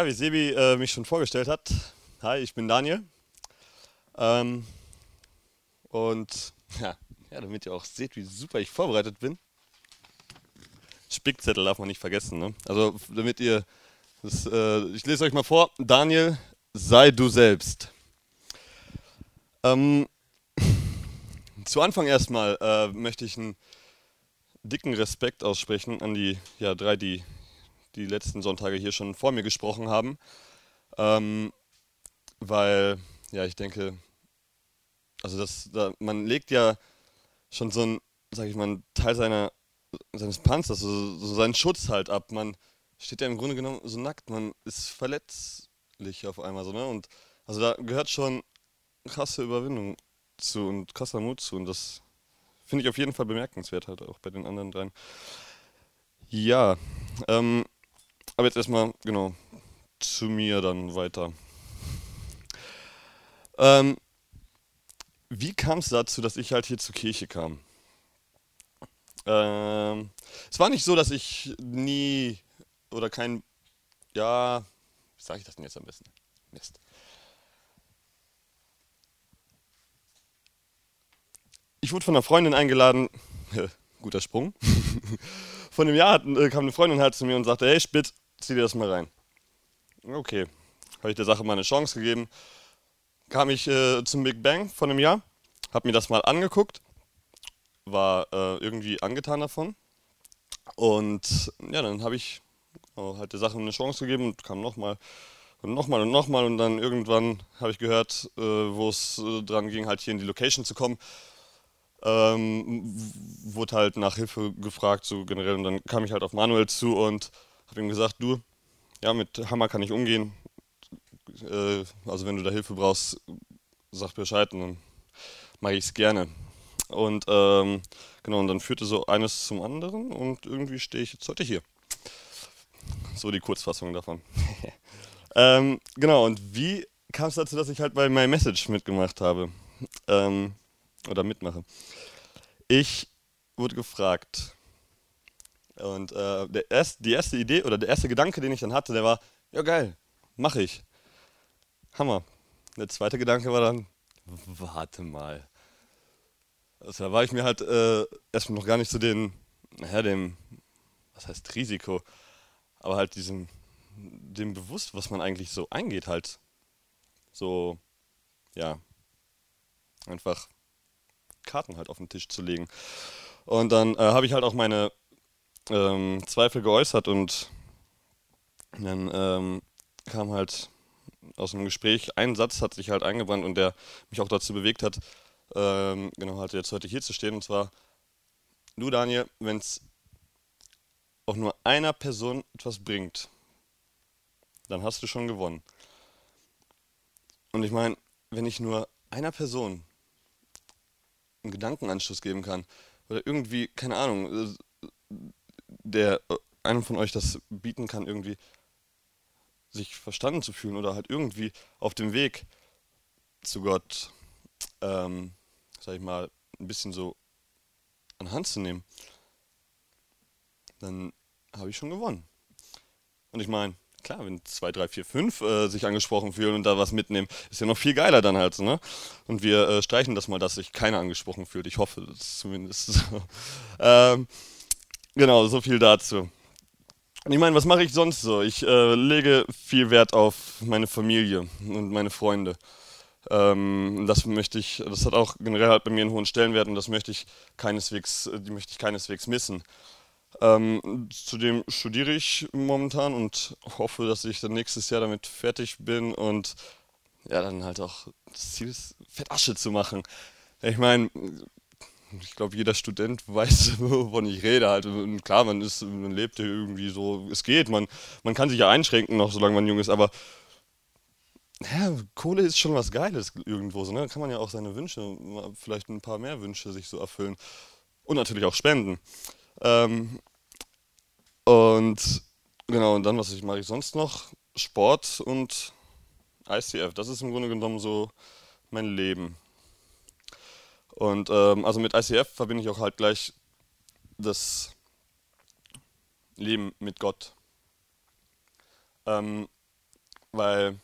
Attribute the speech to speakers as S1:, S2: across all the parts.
S1: Ja, wie Sebi äh, mich schon vorgestellt hat. Hi, ich bin Daniel. Ähm, und ja, ja, damit ihr auch seht, wie super ich vorbereitet bin. Spickzettel darf man nicht vergessen. Ne? Also damit ihr, das, äh, ich lese euch mal vor. Daniel, sei du selbst. Ähm, zu Anfang erstmal äh, möchte ich einen dicken Respekt aussprechen an die ja, drei, die die letzten Sonntage hier schon vor mir gesprochen haben. Ähm, weil, ja, ich denke, also das, da, man legt ja schon so ein, sag ich mal, einen Teil seiner, seines Panzers, so, so seinen Schutz halt ab. Man steht ja im Grunde genommen so nackt, man ist verletzlich auf einmal so, ne? Und also da gehört schon krasse Überwindung zu und krasser Mut zu und das finde ich auf jeden Fall bemerkenswert halt auch bei den anderen dreien. Ja, ähm, aber jetzt erstmal, genau, zu mir dann weiter. Ähm, wie kam es dazu, dass ich halt hier zur Kirche kam? Ähm, es war nicht so, dass ich nie oder kein, ja, wie sage ich das denn jetzt am besten? Mist. Ich wurde von einer Freundin eingeladen, guter Sprung. von einem Jahr äh, kam eine Freundin halt zu mir und sagte, hey Spitt, zieh dir das mal rein. Okay, habe ich der Sache mal eine Chance gegeben. Kam ich äh, zum Big Bang von einem Jahr, habe mir das mal angeguckt, war äh, irgendwie angetan davon. Und ja, dann habe ich äh, halt der Sache eine Chance gegeben und kam nochmal und nochmal und nochmal. Und dann irgendwann habe ich gehört, äh, wo es äh, dran ging, halt hier in die Location zu kommen. Ähm, wurde halt nach Hilfe gefragt, so generell. Und dann kam ich halt auf Manuel zu und habe ihm gesagt, du, ja, mit Hammer kann ich umgehen. Äh, also wenn du da Hilfe brauchst, sag Bescheid und dann mache ich es gerne. Und ähm, genau, und dann führte so eines zum anderen und irgendwie stehe ich jetzt heute hier. So die Kurzfassung davon. ähm, genau, und wie kam es dazu, dass ich halt bei My Message mitgemacht habe? Ähm, oder mitmache. Ich wurde gefragt, und äh, der erst, die erste Idee oder der erste Gedanke, den ich dann hatte, der war, ja geil, mache ich. Hammer. Der zweite Gedanke war dann, warte mal. Also da war ich mir halt äh, erstmal noch gar nicht zu so den, naja, dem, was heißt Risiko, aber halt diesem, dem bewusst, was man eigentlich so eingeht, halt. So, ja, einfach Karten halt auf den Tisch zu legen. Und dann äh, habe ich halt auch meine ähm, Zweifel geäußert und dann ähm, kam halt aus dem Gespräch ein Satz hat sich halt eingebrannt und der mich auch dazu bewegt hat, ähm, genau halt jetzt heute hier zu stehen und zwar du Daniel, wenn es auch nur einer Person etwas bringt, dann hast du schon gewonnen. Und ich meine, wenn ich nur einer Person einen Gedankenanschluss geben kann oder irgendwie, keine Ahnung, der äh, einem von euch das bieten kann, irgendwie sich verstanden zu fühlen oder halt irgendwie auf dem Weg zu Gott, ähm, sag ich mal, ein bisschen so an Hand zu nehmen, dann habe ich schon gewonnen. Und ich meine, klar, wenn 2, 3, 4, 5 äh, sich angesprochen fühlen und da was mitnehmen, ist ja noch viel geiler dann halt, ne? Und wir äh, streichen das mal, dass sich keiner angesprochen fühlt. Ich hoffe, das ist zumindest so. ähm, Genau, so viel dazu. Ich meine, was mache ich sonst so? Ich äh, lege viel Wert auf meine Familie und meine Freunde. Ähm, das möchte ich, das hat auch generell halt bei mir einen hohen Stellenwert und das möchte ich keineswegs, die möchte ich keineswegs missen. Ähm, zudem studiere ich momentan und hoffe, dass ich dann nächstes Jahr damit fertig bin und ja, dann halt auch das Ziel ist, Fettasche zu machen. Ich meine, ich glaube, jeder Student weiß, wovon ich rede. Halt. Und klar, man, ist, man lebt ja irgendwie so, es geht, man, man kann sich ja einschränken noch, solange man jung ist, aber ja, Kohle ist schon was Geiles irgendwo. So, ne? Da kann man ja auch seine Wünsche, vielleicht ein paar mehr Wünsche sich so erfüllen. Und natürlich auch spenden. Ähm, und genau, und dann, was ich, mache ich sonst noch? Sport und ICF. Das ist im Grunde genommen so mein Leben. Und ähm, also mit ICF verbinde ich auch halt gleich das Leben mit Gott. Ähm, weil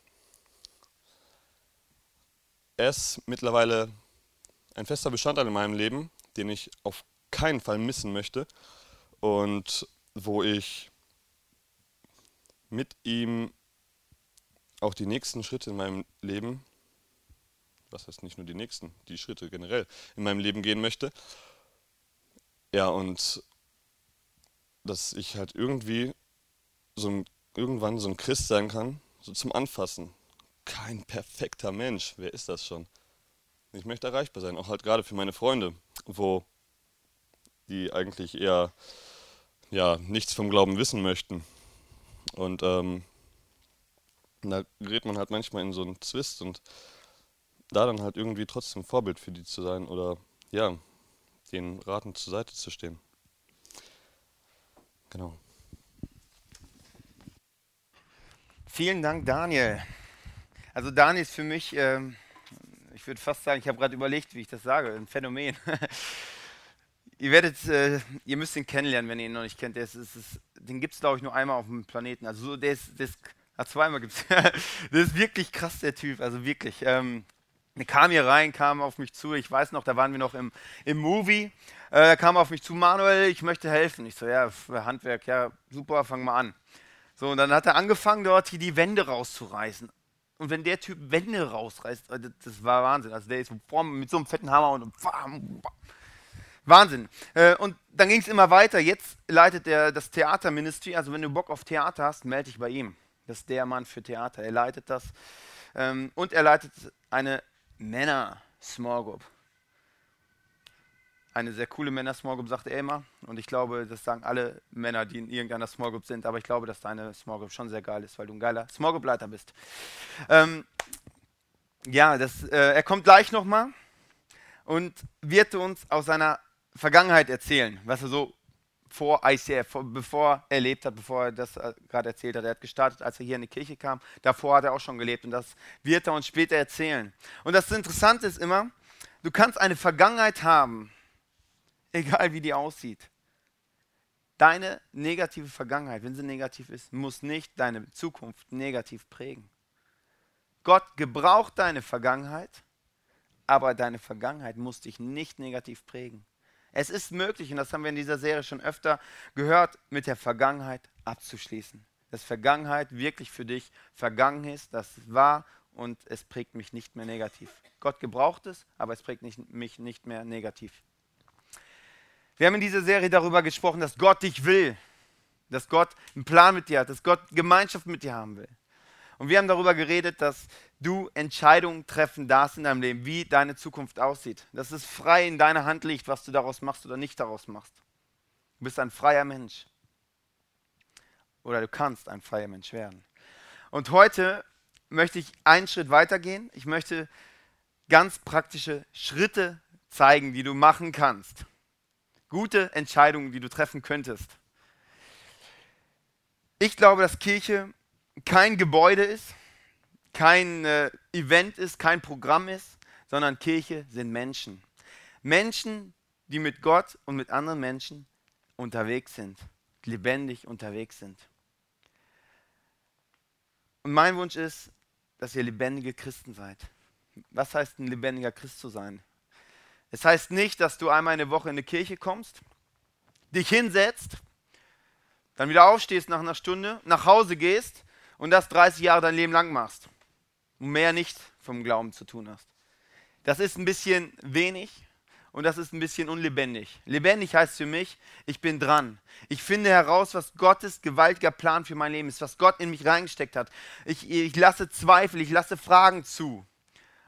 S1: er ist mittlerweile ein fester Bestandteil in meinem Leben, den ich auf keinen Fall missen möchte und wo ich mit ihm auch die nächsten Schritte in meinem Leben, was heißt nicht nur die nächsten, die Schritte generell in meinem Leben gehen möchte. Ja, und dass ich halt irgendwie so ein, irgendwann so ein Christ sein kann, so zum Anfassen. Kein perfekter Mensch, wer ist das schon? Ich möchte erreichbar sein, auch halt gerade für meine Freunde, wo die eigentlich eher ja, nichts vom Glauben wissen möchten. Und ähm, da gerät man halt manchmal in so einen Zwist und da dann halt irgendwie trotzdem Vorbild für die zu sein oder ja, den Raten zur Seite zu stehen. Genau.
S2: Vielen Dank, Daniel. Also Daniel ist für mich, ähm, ich würde fast sagen, ich habe gerade überlegt, wie ich das sage, ein Phänomen. ihr werdet, äh, ihr müsst ihn kennenlernen, wenn ihr ihn noch nicht kennt. Der ist, ist, ist, den gibt es, glaube ich, nur einmal auf dem Planeten. Also so, der ist, der ist ah, zweimal gibt es. das ist wirklich krass, der Typ. Also wirklich. Ähm, kam hier rein, kam auf mich zu. Ich weiß noch, da waren wir noch im, im Movie. Äh, er kam auf mich zu, Manuel, ich möchte helfen. Ich so, ja, Handwerk, ja, super, fang mal an. So, und dann hat er angefangen, dort hier die Wände rauszureißen. Und wenn der Typ Wände rausreißt, äh, das war Wahnsinn. Also der ist mit so einem fetten Hammer und Wahnsinn. Äh, und dann ging es immer weiter. Jetzt leitet er das Theaterministry. Also wenn du Bock auf Theater hast, melde dich bei ihm. Das ist der Mann für Theater. Er leitet das. Ähm, und er leitet eine Männer-Small Group. Eine sehr coole Männer-Small Group, sagte er immer. Und ich glaube, das sagen alle Männer, die in irgendeiner Small Group sind. Aber ich glaube, dass deine Small Group schon sehr geil ist, weil du ein geiler Small Group-Leiter bist. Ähm, ja, das, äh, er kommt gleich nochmal und wird uns aus seiner Vergangenheit erzählen, was er so vor ICF, vor, bevor er erlebt hat, bevor er das äh, gerade erzählt hat. Er hat gestartet, als er hier in die Kirche kam. Davor hat er auch schon gelebt und das wird er uns später erzählen. Und das Interessante ist immer, du kannst eine Vergangenheit haben, egal wie die aussieht. Deine negative Vergangenheit, wenn sie negativ ist, muss nicht deine Zukunft negativ prägen. Gott gebraucht deine Vergangenheit, aber deine Vergangenheit muss dich nicht negativ prägen. Es ist möglich, und das haben wir in dieser Serie schon öfter gehört, mit der Vergangenheit abzuschließen. Dass Vergangenheit wirklich für dich vergangen ist, das war und es prägt mich nicht mehr negativ. Gott gebraucht es, aber es prägt nicht, mich nicht mehr negativ. Wir haben in dieser Serie darüber gesprochen, dass Gott dich will, dass Gott einen Plan mit dir hat, dass Gott Gemeinschaft mit dir haben will. Und wir haben darüber geredet, dass du Entscheidungen treffen darfst in deinem Leben, wie deine Zukunft aussieht. Dass es frei in deiner Hand liegt, was du daraus machst oder nicht daraus machst. Du bist ein freier Mensch. Oder du kannst ein freier Mensch werden. Und heute möchte ich einen Schritt weitergehen. Ich möchte ganz praktische Schritte zeigen, die du machen kannst. Gute Entscheidungen, die du treffen könntest. Ich glaube, dass Kirche kein Gebäude ist, kein äh, Event ist, kein Programm ist, sondern Kirche sind Menschen. Menschen, die mit Gott und mit anderen Menschen unterwegs sind, lebendig unterwegs sind. Und mein Wunsch ist, dass ihr lebendige Christen seid. Was heißt ein lebendiger Christ zu sein? Es heißt nicht, dass du einmal eine Woche in eine Kirche kommst, dich hinsetzt, dann wieder aufstehst nach einer Stunde, nach Hause gehst und das 30 Jahre dein Leben lang machst und mehr nicht vom Glauben zu tun hast. Das ist ein bisschen wenig und das ist ein bisschen unlebendig. Lebendig heißt für mich, ich bin dran. Ich finde heraus, was Gottes gewaltiger Plan für mein Leben ist, was Gott in mich reingesteckt hat. Ich, ich lasse Zweifel, ich lasse Fragen zu.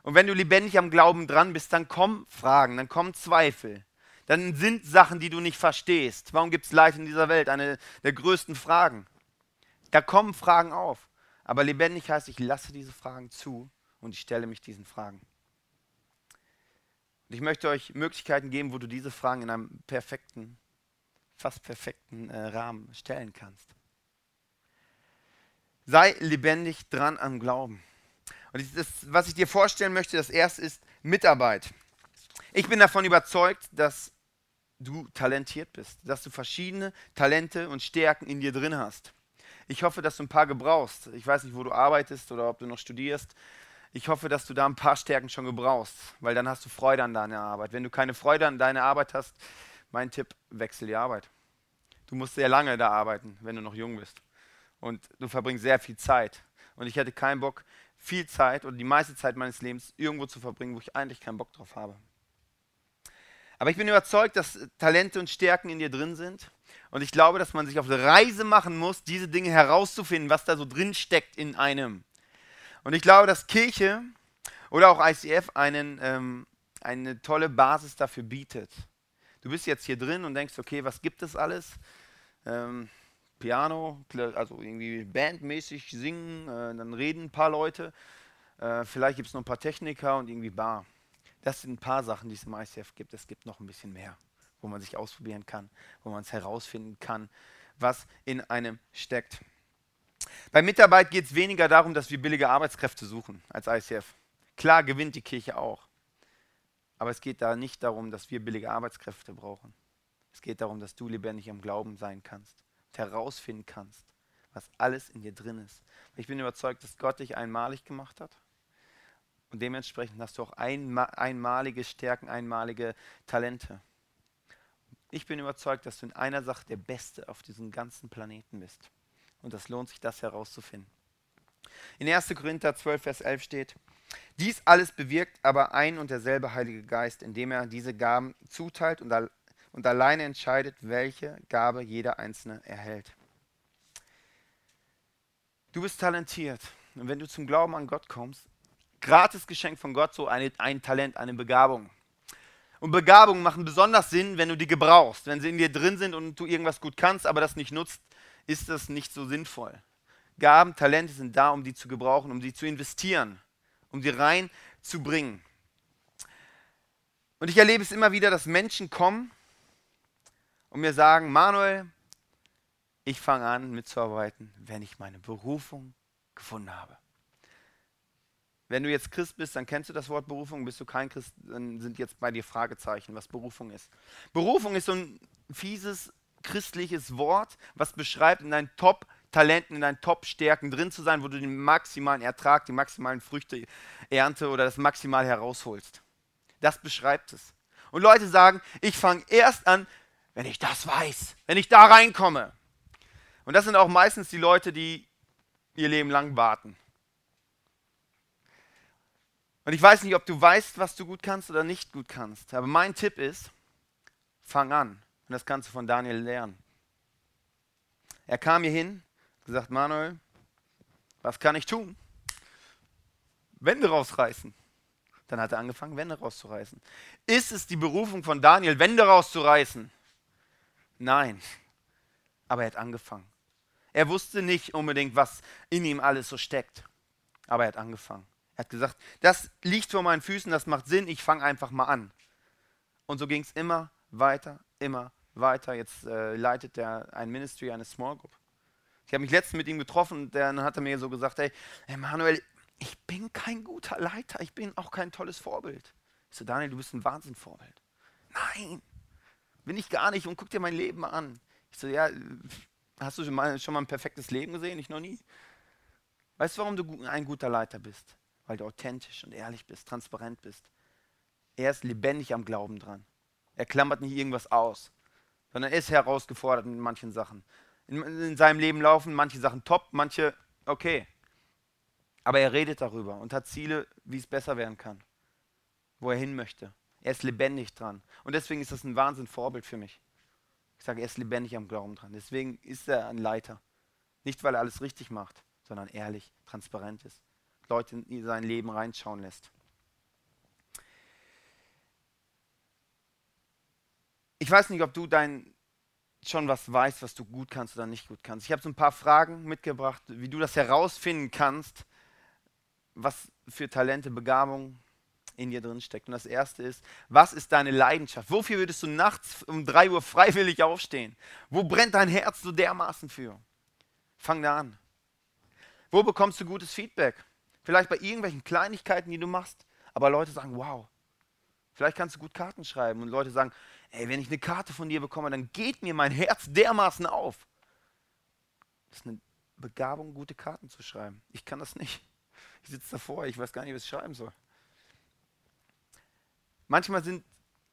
S2: Und wenn du lebendig am Glauben dran bist, dann kommen Fragen, dann kommen Zweifel. Dann sind Sachen, die du nicht verstehst. Warum gibt es Leid in dieser Welt? Eine der größten Fragen. Da kommen Fragen auf. Aber lebendig heißt, ich lasse diese Fragen zu und ich stelle mich diesen Fragen. Und ich möchte euch Möglichkeiten geben, wo du diese Fragen in einem perfekten, fast perfekten äh, Rahmen stellen kannst. Sei lebendig dran am Glauben. Und das, was ich dir vorstellen möchte, das erste ist Mitarbeit. Ich bin davon überzeugt, dass du talentiert bist, dass du verschiedene Talente und Stärken in dir drin hast. Ich hoffe, dass du ein paar gebrauchst. Ich weiß nicht, wo du arbeitest oder ob du noch studierst. Ich hoffe, dass du da ein paar Stärken schon gebrauchst, weil dann hast du Freude an deiner Arbeit. Wenn du keine Freude an deiner Arbeit hast, mein Tipp, wechsel die Arbeit. Du musst sehr lange da arbeiten, wenn du noch jung bist. Und du verbringst sehr viel Zeit. Und ich hätte keinen Bock, viel Zeit oder die meiste Zeit meines Lebens irgendwo zu verbringen, wo ich eigentlich keinen Bock drauf habe. Aber ich bin überzeugt, dass Talente und Stärken in dir drin sind. Und ich glaube, dass man sich auf eine Reise machen muss, diese Dinge herauszufinden, was da so drin steckt in einem. Und ich glaube, dass Kirche oder auch ICF einen, ähm, eine tolle Basis dafür bietet. Du bist jetzt hier drin und denkst, okay, was gibt es alles? Ähm, Piano, also irgendwie bandmäßig singen, äh, dann reden ein paar Leute. Äh, vielleicht gibt es noch ein paar Techniker und irgendwie Bar. Das sind ein paar Sachen, die es im ICF gibt. Es gibt noch ein bisschen mehr, wo man sich ausprobieren kann, wo man es herausfinden kann, was in einem steckt. Bei Mitarbeit geht es weniger darum, dass wir billige Arbeitskräfte suchen als ICF. Klar gewinnt die Kirche auch. Aber es geht da nicht darum, dass wir billige Arbeitskräfte brauchen. Es geht darum, dass du lebendig im Glauben sein kannst und herausfinden kannst, was alles in dir drin ist. Ich bin überzeugt, dass Gott dich einmalig gemacht hat. Und dementsprechend hast du auch einmalige Stärken, einmalige Talente. Ich bin überzeugt, dass du in einer Sache der Beste auf diesem ganzen Planeten bist. Und das lohnt sich, das herauszufinden. In 1. Korinther 12, Vers 11 steht, dies alles bewirkt aber ein und derselbe Heilige Geist, indem er diese Gaben zuteilt und, und alleine entscheidet, welche Gabe jeder Einzelne erhält. Du bist talentiert. Und wenn du zum Glauben an Gott kommst, gratis Geschenk von Gott, so eine, ein Talent, eine Begabung. Und Begabungen machen besonders Sinn, wenn du die gebrauchst. Wenn sie in dir drin sind und du irgendwas gut kannst, aber das nicht nutzt, ist das nicht so sinnvoll. Gaben, Talente sind da, um die zu gebrauchen, um sie zu investieren, um sie reinzubringen. Und ich erlebe es immer wieder, dass Menschen kommen und mir sagen, Manuel, ich fange an mitzuarbeiten, wenn ich meine Berufung gefunden habe. Wenn du jetzt Christ bist, dann kennst du das Wort Berufung. Bist du kein Christ, dann sind jetzt bei dir Fragezeichen, was Berufung ist. Berufung ist so ein fieses christliches Wort, was beschreibt, in deinen Top-Talenten, in deinen Top-Stärken drin zu sein, wo du den maximalen Ertrag, die maximalen Früchte ernte oder das maximal herausholst. Das beschreibt es. Und Leute sagen, ich fange erst an, wenn ich das weiß, wenn ich da reinkomme. Und das sind auch meistens die Leute, die ihr Leben lang warten. Und ich weiß nicht, ob du weißt, was du gut kannst oder nicht gut kannst. Aber mein Tipp ist, fang an. Und das kannst du von Daniel lernen. Er kam hier hin, gesagt, Manuel, was kann ich tun? Wände rausreißen. Dann hat er angefangen, Wände rauszureißen. Ist es die Berufung von Daniel, Wände rauszureißen? Nein. Aber er hat angefangen. Er wusste nicht unbedingt, was in ihm alles so steckt. Aber er hat angefangen. Er hat gesagt, das liegt vor meinen Füßen, das macht Sinn, ich fange einfach mal an. Und so ging es immer weiter, immer weiter. Jetzt äh, leitet er ein Ministry, eine Small Group. Ich habe mich letztens mit ihm getroffen und dann hat er mir so gesagt, hey, Emanuel, ich bin kein guter Leiter, ich bin auch kein tolles Vorbild. Ich so, Daniel, du bist ein Wahnsinnvorbild. Nein, bin ich gar nicht und guck dir mein Leben an. Ich so, ja, hast du schon mal, schon mal ein perfektes Leben gesehen? Ich noch nie. Weißt du, warum du ein guter Leiter bist? Weil du authentisch und ehrlich bist, transparent bist. Er ist lebendig am Glauben dran. Er klammert nicht irgendwas aus, sondern er ist herausgefordert in manchen Sachen. In, in seinem Leben laufen manche Sachen top, manche okay. Aber er redet darüber und hat Ziele, wie es besser werden kann, wo er hin möchte. Er ist lebendig dran. Und deswegen ist das ein Wahnsinn-Vorbild für mich. Ich sage, er ist lebendig am Glauben dran. Deswegen ist er ein Leiter. Nicht, weil er alles richtig macht, sondern ehrlich, transparent ist. Leute in sein Leben reinschauen lässt. Ich weiß nicht, ob du dein schon was weißt, was du gut kannst oder nicht gut kannst. Ich habe so ein paar Fragen mitgebracht, wie du das herausfinden kannst, was für Talente, Begabung in dir drin steckt. Und das erste ist, was ist deine Leidenschaft? Wofür würdest du nachts um 3 Uhr freiwillig aufstehen? Wo brennt dein Herz so dermaßen für? Fang da an. Wo bekommst du gutes Feedback? Vielleicht bei irgendwelchen Kleinigkeiten, die du machst. Aber Leute sagen, wow. Vielleicht kannst du gut Karten schreiben und Leute sagen, ey, wenn ich eine Karte von dir bekomme, dann geht mir mein Herz dermaßen auf. Das ist eine Begabung, gute Karten zu schreiben. Ich kann das nicht. Ich sitze davor, ich weiß gar nicht, was ich schreiben soll. Manchmal sind,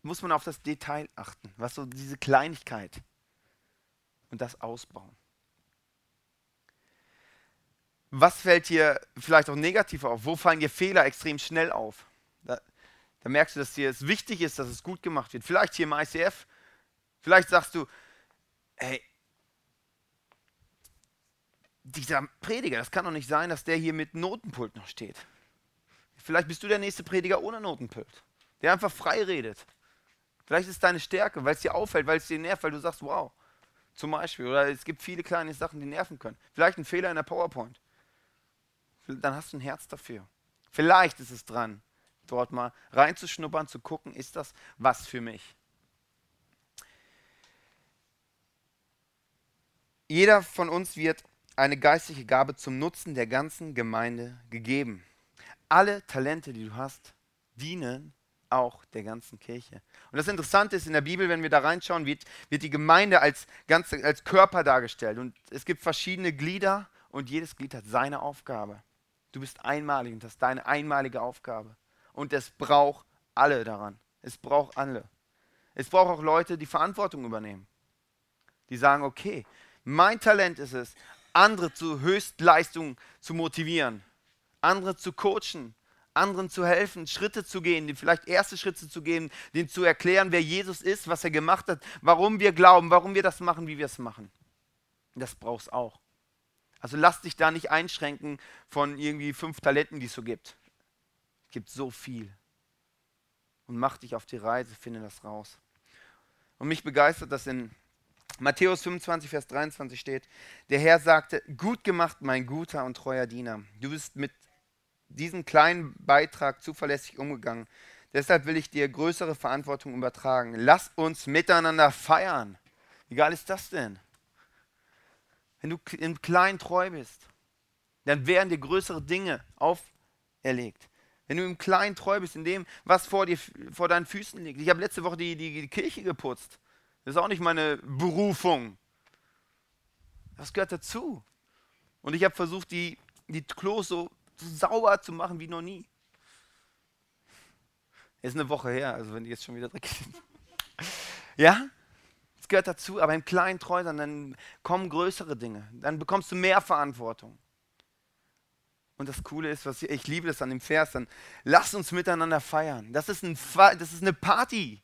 S2: muss man auf das Detail achten, was so diese Kleinigkeit und das ausbauen. Was fällt dir vielleicht auch negativ auf? Wo fallen dir Fehler extrem schnell auf? Da, da merkst du, dass dir es wichtig ist, dass es gut gemacht wird. Vielleicht hier im ICF, vielleicht sagst du, hey, dieser Prediger, das kann doch nicht sein, dass der hier mit Notenpult noch steht. Vielleicht bist du der nächste Prediger ohne Notenpult, der einfach frei redet. Vielleicht ist es deine Stärke, weil es dir auffällt, weil es dir nervt, weil du sagst, wow, zum Beispiel. Oder es gibt viele kleine Sachen, die nerven können. Vielleicht ein Fehler in der PowerPoint. Dann hast du ein Herz dafür. Vielleicht ist es dran, dort mal reinzuschnuppern, zu gucken, ist das was für mich. Jeder von uns wird eine geistliche Gabe zum Nutzen der ganzen Gemeinde gegeben. Alle Talente, die du hast, dienen auch der ganzen Kirche. Und das Interessante ist, in der Bibel, wenn wir da reinschauen, wird, wird die Gemeinde als, ganze, als Körper dargestellt. Und es gibt verschiedene Glieder und jedes Glied hat seine Aufgabe. Du bist einmalig und hast deine einmalige Aufgabe. Und es braucht alle daran. Es braucht alle. Es braucht auch Leute, die Verantwortung übernehmen. Die sagen, okay, mein Talent ist es, andere zu Höchstleistung zu motivieren, andere zu coachen, anderen zu helfen, Schritte zu gehen, vielleicht erste Schritte zu gehen, denen zu erklären, wer Jesus ist, was er gemacht hat, warum wir glauben, warum wir das machen, wie wir es machen. Das brauchst auch. Also lass dich da nicht einschränken von irgendwie fünf Talenten, die es so gibt. Es gibt so viel. Und mach dich auf die Reise, finde das raus. Und mich begeistert, dass in Matthäus 25, Vers 23 steht, der Herr sagte, gut gemacht, mein guter und treuer Diener. Du bist mit diesem kleinen Beitrag zuverlässig umgegangen. Deshalb will ich dir größere Verantwortung übertragen. Lass uns miteinander feiern. Wie geil ist das denn? Wenn du im Kleinen treu bist, dann werden dir größere Dinge auferlegt. Wenn du im Kleinen treu bist, in dem, was vor, dir, vor deinen Füßen liegt. Ich habe letzte Woche die, die, die Kirche geputzt. Das ist auch nicht meine Berufung. Das gehört dazu. Und ich habe versucht, die, die Klos so so sauber zu machen wie noch nie. Ist eine Woche her, also wenn die jetzt schon wieder dreckig sind. Ja, es gehört dazu, aber im kleinen Treu dann kommen größere Dinge. Dann bekommst du mehr Verantwortung. Und das Coole ist, was ich, ich liebe das an dem Vers, dann lass uns miteinander feiern. Das ist, ein, das ist eine Party.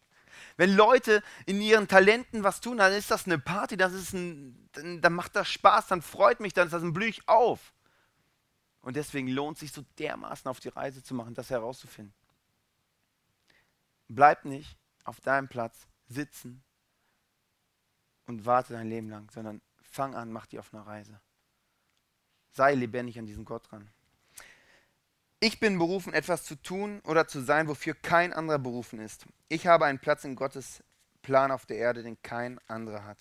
S2: Wenn Leute in ihren Talenten was tun, dann ist das eine Party, das ist ein, dann, macht das Spaß, dann freut mich, dann, dann blühe ich auf. Und deswegen lohnt sich so dermaßen auf die Reise zu machen, das herauszufinden. Bleib nicht auf deinem Platz sitzen und warte dein Leben lang, sondern fang an, mach dich auf eine Reise. Sei lebendig an diesem Gott dran. Ich bin berufen, etwas zu tun oder zu sein, wofür kein anderer berufen ist. Ich habe einen Platz in Gottes Plan auf der Erde, den kein anderer hat.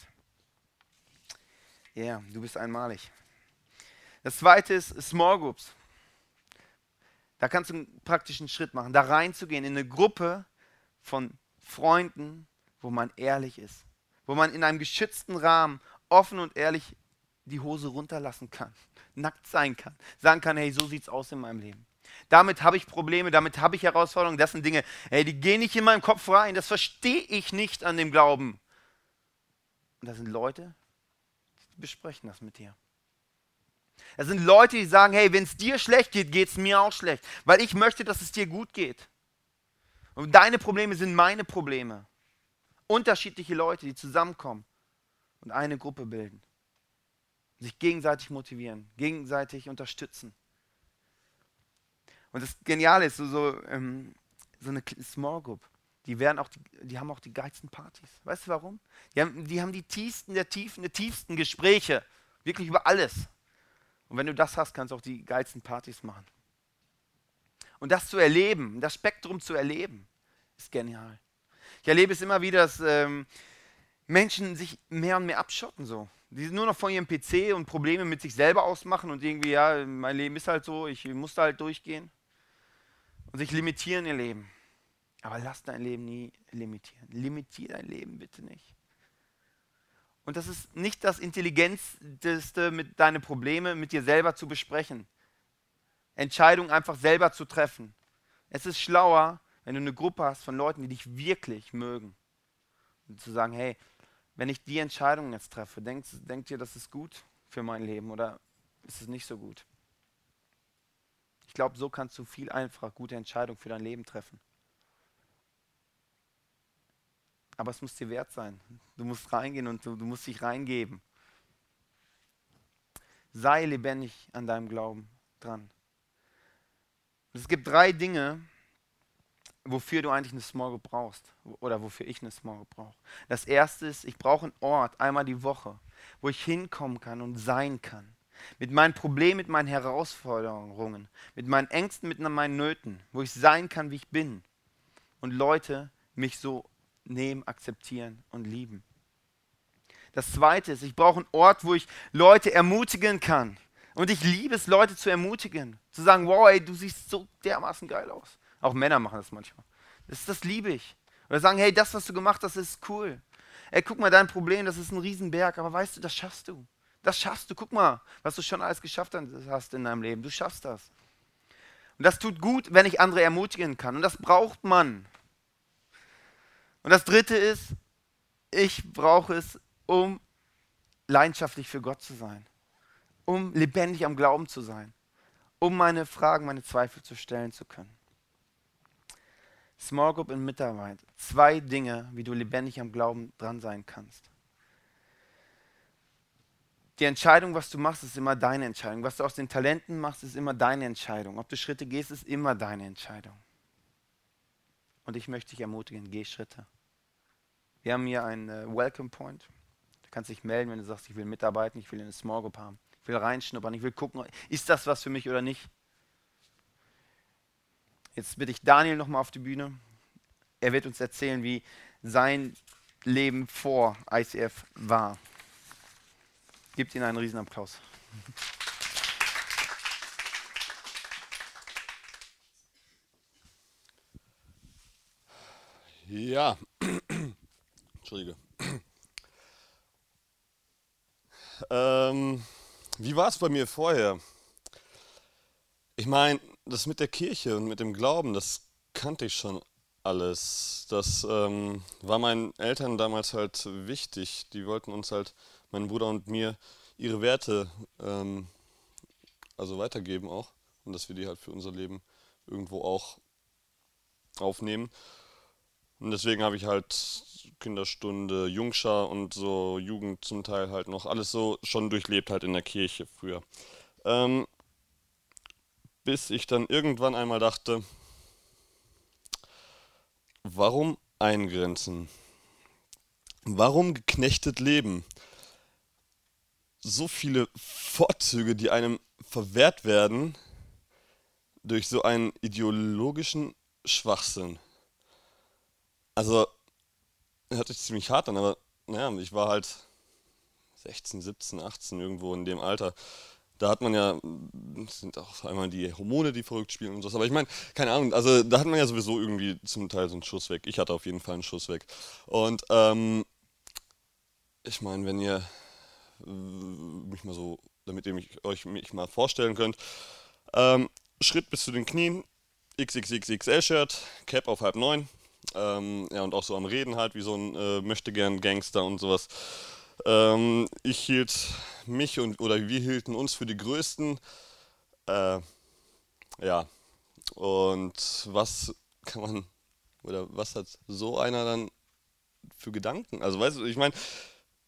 S2: Ja, yeah, du bist einmalig. Das zweite ist Small Groups. Da kannst du einen praktischen Schritt machen, da reinzugehen in eine Gruppe von Freunden, wo man ehrlich ist, wo man in einem geschützten Rahmen offen und ehrlich die Hose runterlassen kann, nackt sein kann, sagen kann, hey, so sieht's aus in meinem Leben. Damit habe ich Probleme, damit habe ich Herausforderungen, das sind Dinge, hey, die gehen nicht in meinen Kopf rein, das verstehe ich nicht an dem Glauben. Und da sind Leute, die besprechen das mit dir. Das sind Leute, die sagen, hey, wenn es dir schlecht geht, geht es mir auch schlecht, weil ich möchte, dass es dir gut geht. Und deine Probleme sind meine Probleme. Unterschiedliche Leute, die zusammenkommen und eine Gruppe bilden. Sich gegenseitig motivieren, gegenseitig unterstützen. Und das Geniale ist, so, so, ähm, so eine Small Group, die, werden auch die, die haben auch die geilsten Partys. Weißt du warum? Die haben, die haben die tiefsten der Tiefen, die tiefsten Gespräche. Wirklich über alles. Und wenn du das hast, kannst du auch die geilsten Partys machen. Und das zu erleben, das Spektrum zu erleben, ist genial. Ich erlebe es immer wieder, dass ähm, Menschen sich mehr und mehr abschotten so. Die nur noch vor ihrem PC und Probleme mit sich selber ausmachen und irgendwie, ja, mein Leben ist halt so, ich muss da halt durchgehen. Und sich limitieren ihr Leben. Aber lass dein Leben nie limitieren. Limitier dein Leben bitte nicht. Und das ist nicht das Intelligenteste, mit deine Probleme mit dir selber zu besprechen. Entscheidungen einfach selber zu treffen. Es ist schlauer, wenn du eine Gruppe hast von Leuten, die dich wirklich mögen. Und zu sagen, hey, wenn ich die Entscheidung jetzt treffe, denkt, denkt ihr, das ist gut für mein Leben oder ist es nicht so gut? Ich glaube, so kannst du viel einfacher gute Entscheidungen für dein Leben treffen. Aber es muss dir wert sein. Du musst reingehen und du, du musst dich reingeben. Sei lebendig an deinem Glauben dran. es gibt drei Dinge, wofür du eigentlich eine Small Group brauchst oder wofür ich eine Small Group brauche. Das erste ist, ich brauche einen Ort einmal die Woche, wo ich hinkommen kann und sein kann. Mit meinen Problemen, mit meinen Herausforderungen, mit meinen Ängsten, mit meinen Nöten, wo ich sein kann, wie ich bin. Und Leute mich so nehmen, akzeptieren und lieben. Das zweite ist, ich brauche einen Ort, wo ich Leute ermutigen kann. Und ich liebe es, Leute zu ermutigen. Zu sagen, wow, ey, du siehst so dermaßen geil aus. Auch Männer machen das manchmal. Das, das liebe ich. Oder sagen, hey, das, was du gemacht hast, ist cool. Ey, guck mal, dein Problem, das ist ein Riesenberg, aber weißt du, das schaffst du. Das schaffst du. Guck mal, was du schon alles geschafft hast in deinem Leben. Du schaffst das. Und das tut gut, wenn ich andere ermutigen kann. Und das braucht man. Und das dritte ist, ich brauche es, um leidenschaftlich für Gott zu sein. Um lebendig am Glauben zu sein. Um meine Fragen, meine Zweifel zu stellen zu können. Small Group in Mitarbeit. Zwei Dinge, wie du lebendig am Glauben dran sein kannst. Die Entscheidung, was du machst, ist immer deine Entscheidung. Was du aus den Talenten machst, ist immer deine Entscheidung. Ob du Schritte gehst, ist immer deine Entscheidung. Und ich möchte dich ermutigen, geh Schritte. Wir haben hier einen äh, Welcome Point. Du kannst dich melden, wenn du sagst, ich will mitarbeiten, ich will eine Small Group haben. Ich will reinschnuppern, ich will gucken, ist das was für mich oder nicht. Jetzt bitte ich Daniel nochmal auf die Bühne. Er wird uns erzählen, wie sein Leben vor ICF war. Gebt ihm einen Riesenapplaus.
S1: Ja, Entschuldige. Ähm, wie war es bei mir vorher? Ich meine, das mit der Kirche und mit dem Glauben, das kannte ich schon alles. Das ähm, war meinen Eltern damals halt wichtig. Die wollten uns halt, mein Bruder und mir, ihre Werte ähm, also weitergeben auch. Und dass wir die halt für unser Leben irgendwo auch aufnehmen. Und deswegen habe ich halt Kinderstunde, Jungschar und so Jugend zum Teil halt noch alles so schon durchlebt halt in der Kirche früher. Ähm, bis ich dann irgendwann einmal dachte, warum eingrenzen? Warum geknechtet leben? So viele Vorzüge, die einem verwehrt werden durch so einen ideologischen Schwachsinn. Also, hört sich ziemlich hart an, aber naja, ich war halt 16, 17, 18 irgendwo in dem Alter. Da hat man ja, sind auch einmal die Hormone, die verrückt spielen und so. Aber ich meine, keine Ahnung, also da hat man ja sowieso irgendwie zum Teil so einen Schuss weg. Ich hatte auf jeden Fall einen Schuss weg. Und ähm, ich meine, wenn ihr äh, mich mal so, damit ihr mich, euch mich mal vorstellen könnt, ähm, Schritt bis zu den Knien, XXXXL-Shirt, Cap auf halb neun, ähm, ja, und auch so am Reden halt, wie so ein äh, möchte gern Gangster und sowas. Ähm, ich hielt mich und oder wir hielten uns für die Größten. Äh, ja. Und was kann man oder was hat so einer dann für Gedanken? Also weißt du, ich meine,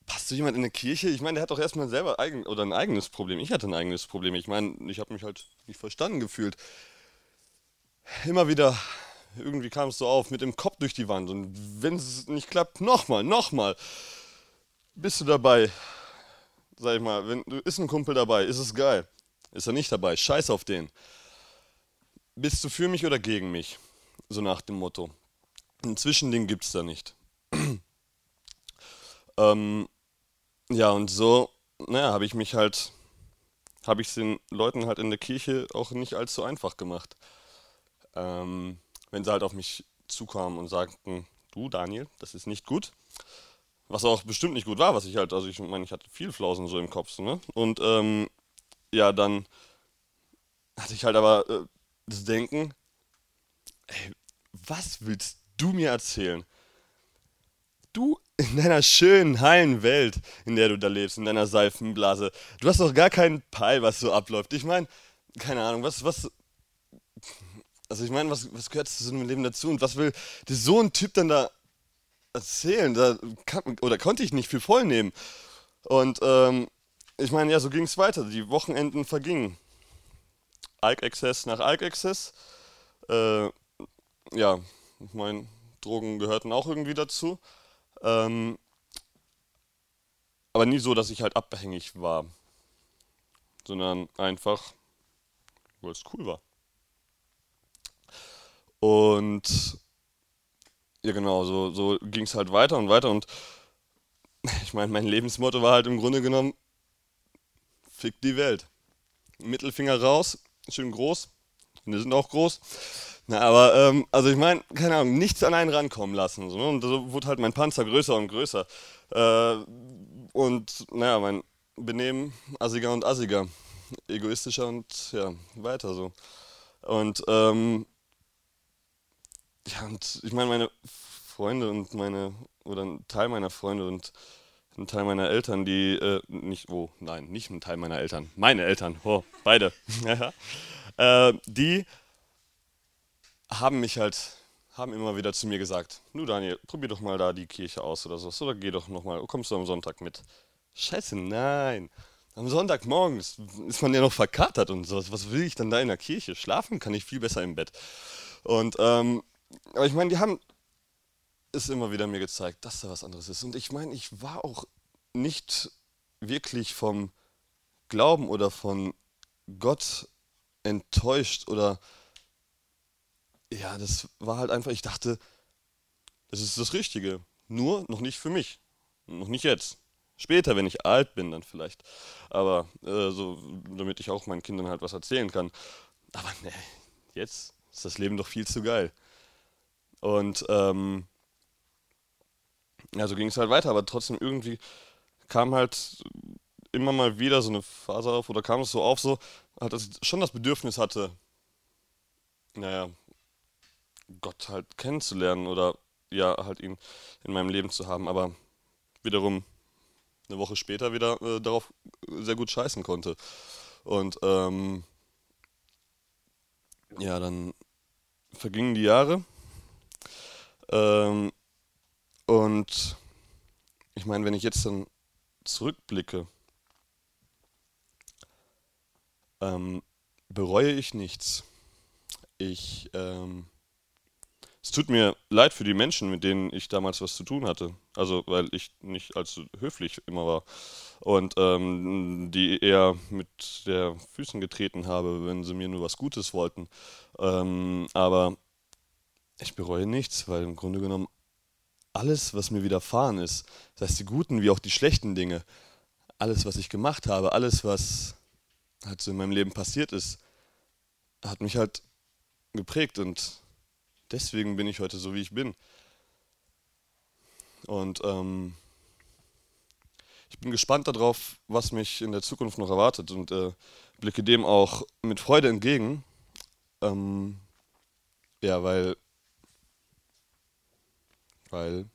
S1: passt so jemand in eine Kirche? Ich meine, der hat doch erstmal selber eigen, oder ein eigenes Problem. Ich hatte ein eigenes Problem. Ich meine, ich habe mich halt nicht verstanden gefühlt. Immer wieder irgendwie kam es so auf, mit dem Kopf durch die Wand. Und wenn es nicht klappt, nochmal, nochmal. Bist du dabei? Sag ich mal, wenn, ist ein Kumpel dabei, ist es geil. Ist er nicht dabei, scheiß auf den. Bist du für mich oder gegen mich? So nach dem Motto. Ein Zwischending gibt es da nicht. ähm, ja, und so, naja, habe ich mich halt, habe ich es den Leuten halt in der Kirche auch nicht allzu einfach gemacht. Ähm, wenn sie halt auf mich zukamen und sagten, du Daniel, das ist nicht gut, was auch bestimmt nicht gut war, was ich halt, also ich meine, ich hatte viel Flausen so im Kopf, ne? Und ähm, ja, dann hatte ich halt aber äh, das Denken, ey, was willst du mir erzählen? Du in deiner schönen, heilen Welt, in der du da lebst, in deiner Seifenblase, du hast doch gar keinen Peil, was so abläuft. Ich meine, keine Ahnung, was, was, also ich meine, was, was gehört zu so einem Leben dazu und was will dir so ein Typ dann da erzählen? Da kann, oder konnte ich nicht viel vollnehmen. Und ähm, ich meine, ja, so ging es weiter. Die Wochenenden vergingen. Alk-Exzess nach Alk-Exzess. Äh, ja, ich meine, Drogen gehörten auch irgendwie dazu. Ähm, aber nie so, dass ich halt abhängig war. Sondern einfach, weil es cool war. Und ja genau, so, so ging es halt weiter und weiter und ich meine, mein Lebensmotto war halt im Grunde genommen, fick die Welt. Mittelfinger raus, schön groß. Wir sind auch groß. Na, aber, ähm, also ich meine, keine Ahnung, nichts an einen rankommen lassen. So, ne? Und so wurde halt mein Panzer größer und größer. Äh, und, naja, mein Benehmen assiger und assiger. Egoistischer und, ja, weiter so. Und, ähm, ja, und ich meine, meine Freunde und meine, oder ein Teil meiner Freunde und ein Teil meiner Eltern, die, äh, nicht, oh, nein, nicht ein Teil meiner Eltern, meine Eltern, oh, beide, äh, die haben mich halt, haben immer wieder zu mir gesagt, nu Daniel, probier doch mal da die Kirche aus oder so, oder geh doch nochmal, kommst du am Sonntag mit? Scheiße, nein. Am Sonntagmorgen ist, ist man ja noch verkatert und sowas. Was will ich dann da in der Kirche? Schlafen kann ich viel besser im Bett. Und, ähm, aber ich meine, die haben es immer wieder mir gezeigt, dass da was anderes ist. Und ich meine, ich war auch nicht wirklich vom Glauben oder von Gott enttäuscht oder ja, das war halt einfach, ich dachte, das ist das Richtige. Nur noch nicht für mich. Noch nicht jetzt. Später, wenn ich alt bin, dann vielleicht. Aber äh, so, damit ich auch meinen Kindern halt was erzählen kann. Aber ne, jetzt ist das Leben doch viel zu geil. Und ähm, ja, so ging es halt weiter, aber trotzdem irgendwie kam halt immer mal wieder so eine Phase auf oder kam es so auf, so, dass ich schon das Bedürfnis hatte, naja, Gott halt kennenzulernen oder ja, halt ihn in meinem Leben zu haben, aber wiederum eine Woche später wieder äh, darauf sehr gut scheißen konnte. Und ähm, ja, dann vergingen die Jahre. Ähm, und ich meine, wenn ich jetzt dann zurückblicke, ähm, bereue ich nichts. Ich ähm, es tut mir leid für die Menschen, mit denen ich damals was zu tun hatte. Also, weil ich nicht allzu höflich immer war. Und ähm, die eher mit der Füßen getreten habe, wenn sie mir nur was Gutes wollten. Ähm, aber ich bereue nichts, weil im Grunde genommen alles, was mir widerfahren ist, das heißt die guten wie auch die schlechten Dinge, alles, was ich gemacht habe, alles, was halt so in meinem Leben passiert ist, hat mich halt geprägt und deswegen bin ich heute so, wie ich bin. Und ähm, ich bin gespannt darauf, was mich in der Zukunft noch erwartet und äh, blicke dem auch mit Freude entgegen. Ähm, ja, weil, weil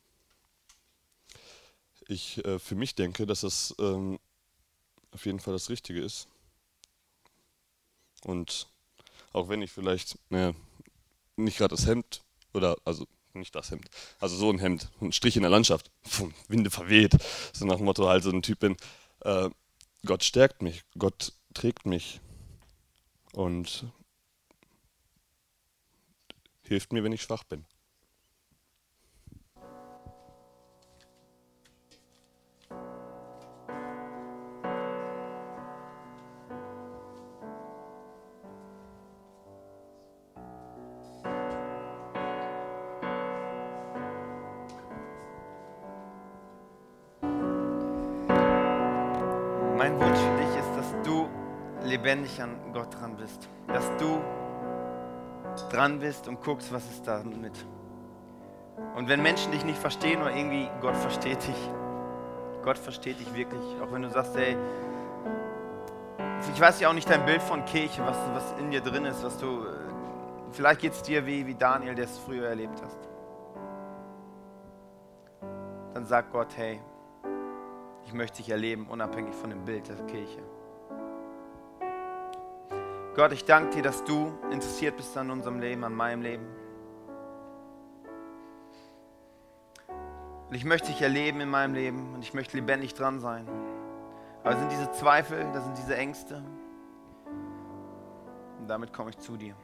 S1: ich äh, für mich denke, dass das ähm, auf jeden Fall das Richtige ist. Und auch wenn ich vielleicht, naja, nicht gerade das Hemd oder also nicht das Hemd, also so ein Hemd, ein Strich in der Landschaft, Puh, Winde verweht, so nach dem Motto halt so ein Typ bin. Äh, Gott stärkt mich, Gott trägt mich und hilft mir, wenn ich schwach bin.
S2: Lebendig an Gott dran bist. Dass du dran bist und guckst, was ist damit. Und wenn Menschen dich nicht verstehen oder irgendwie Gott versteht dich, Gott versteht dich wirklich. Auch wenn du sagst, ey, ich weiß ja auch nicht dein Bild von Kirche, was, was in dir drin ist, was du. Vielleicht geht es dir wie, wie Daniel, der es früher erlebt hast. Dann sag Gott, hey, ich möchte dich erleben, unabhängig von dem Bild der Kirche. Gott, ich danke dir, dass du interessiert bist an unserem Leben, an meinem Leben. Und ich möchte dich erleben in meinem Leben und ich möchte lebendig dran sein. Aber sind diese Zweifel, das sind diese Ängste. Und damit komme ich zu dir.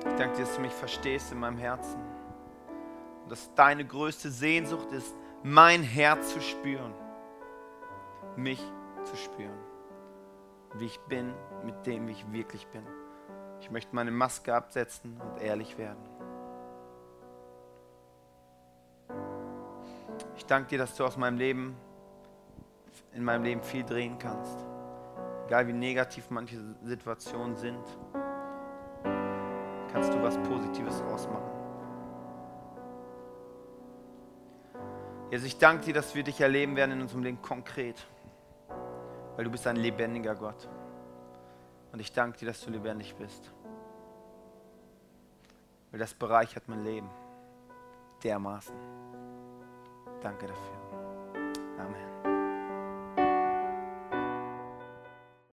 S2: Ich danke dir, dass du mich verstehst in meinem Herzen. Und dass deine größte Sehnsucht ist, mein Herz zu spüren. Mich zu spüren. Wie ich bin, mit dem, wie ich wirklich bin. Ich möchte meine Maske absetzen und ehrlich werden. Ich danke dir, dass du aus meinem Leben, in meinem Leben viel drehen kannst. Egal wie negativ manche Situationen sind, kannst du was Positives ausmachen. Jesus, ich danke dir, dass wir dich erleben werden in unserem Leben konkret, weil du bist ein lebendiger Gott. Und ich danke dir, dass du lebendig bist. Weil das bereichert mein Leben dermaßen. Danke dafür. Amen.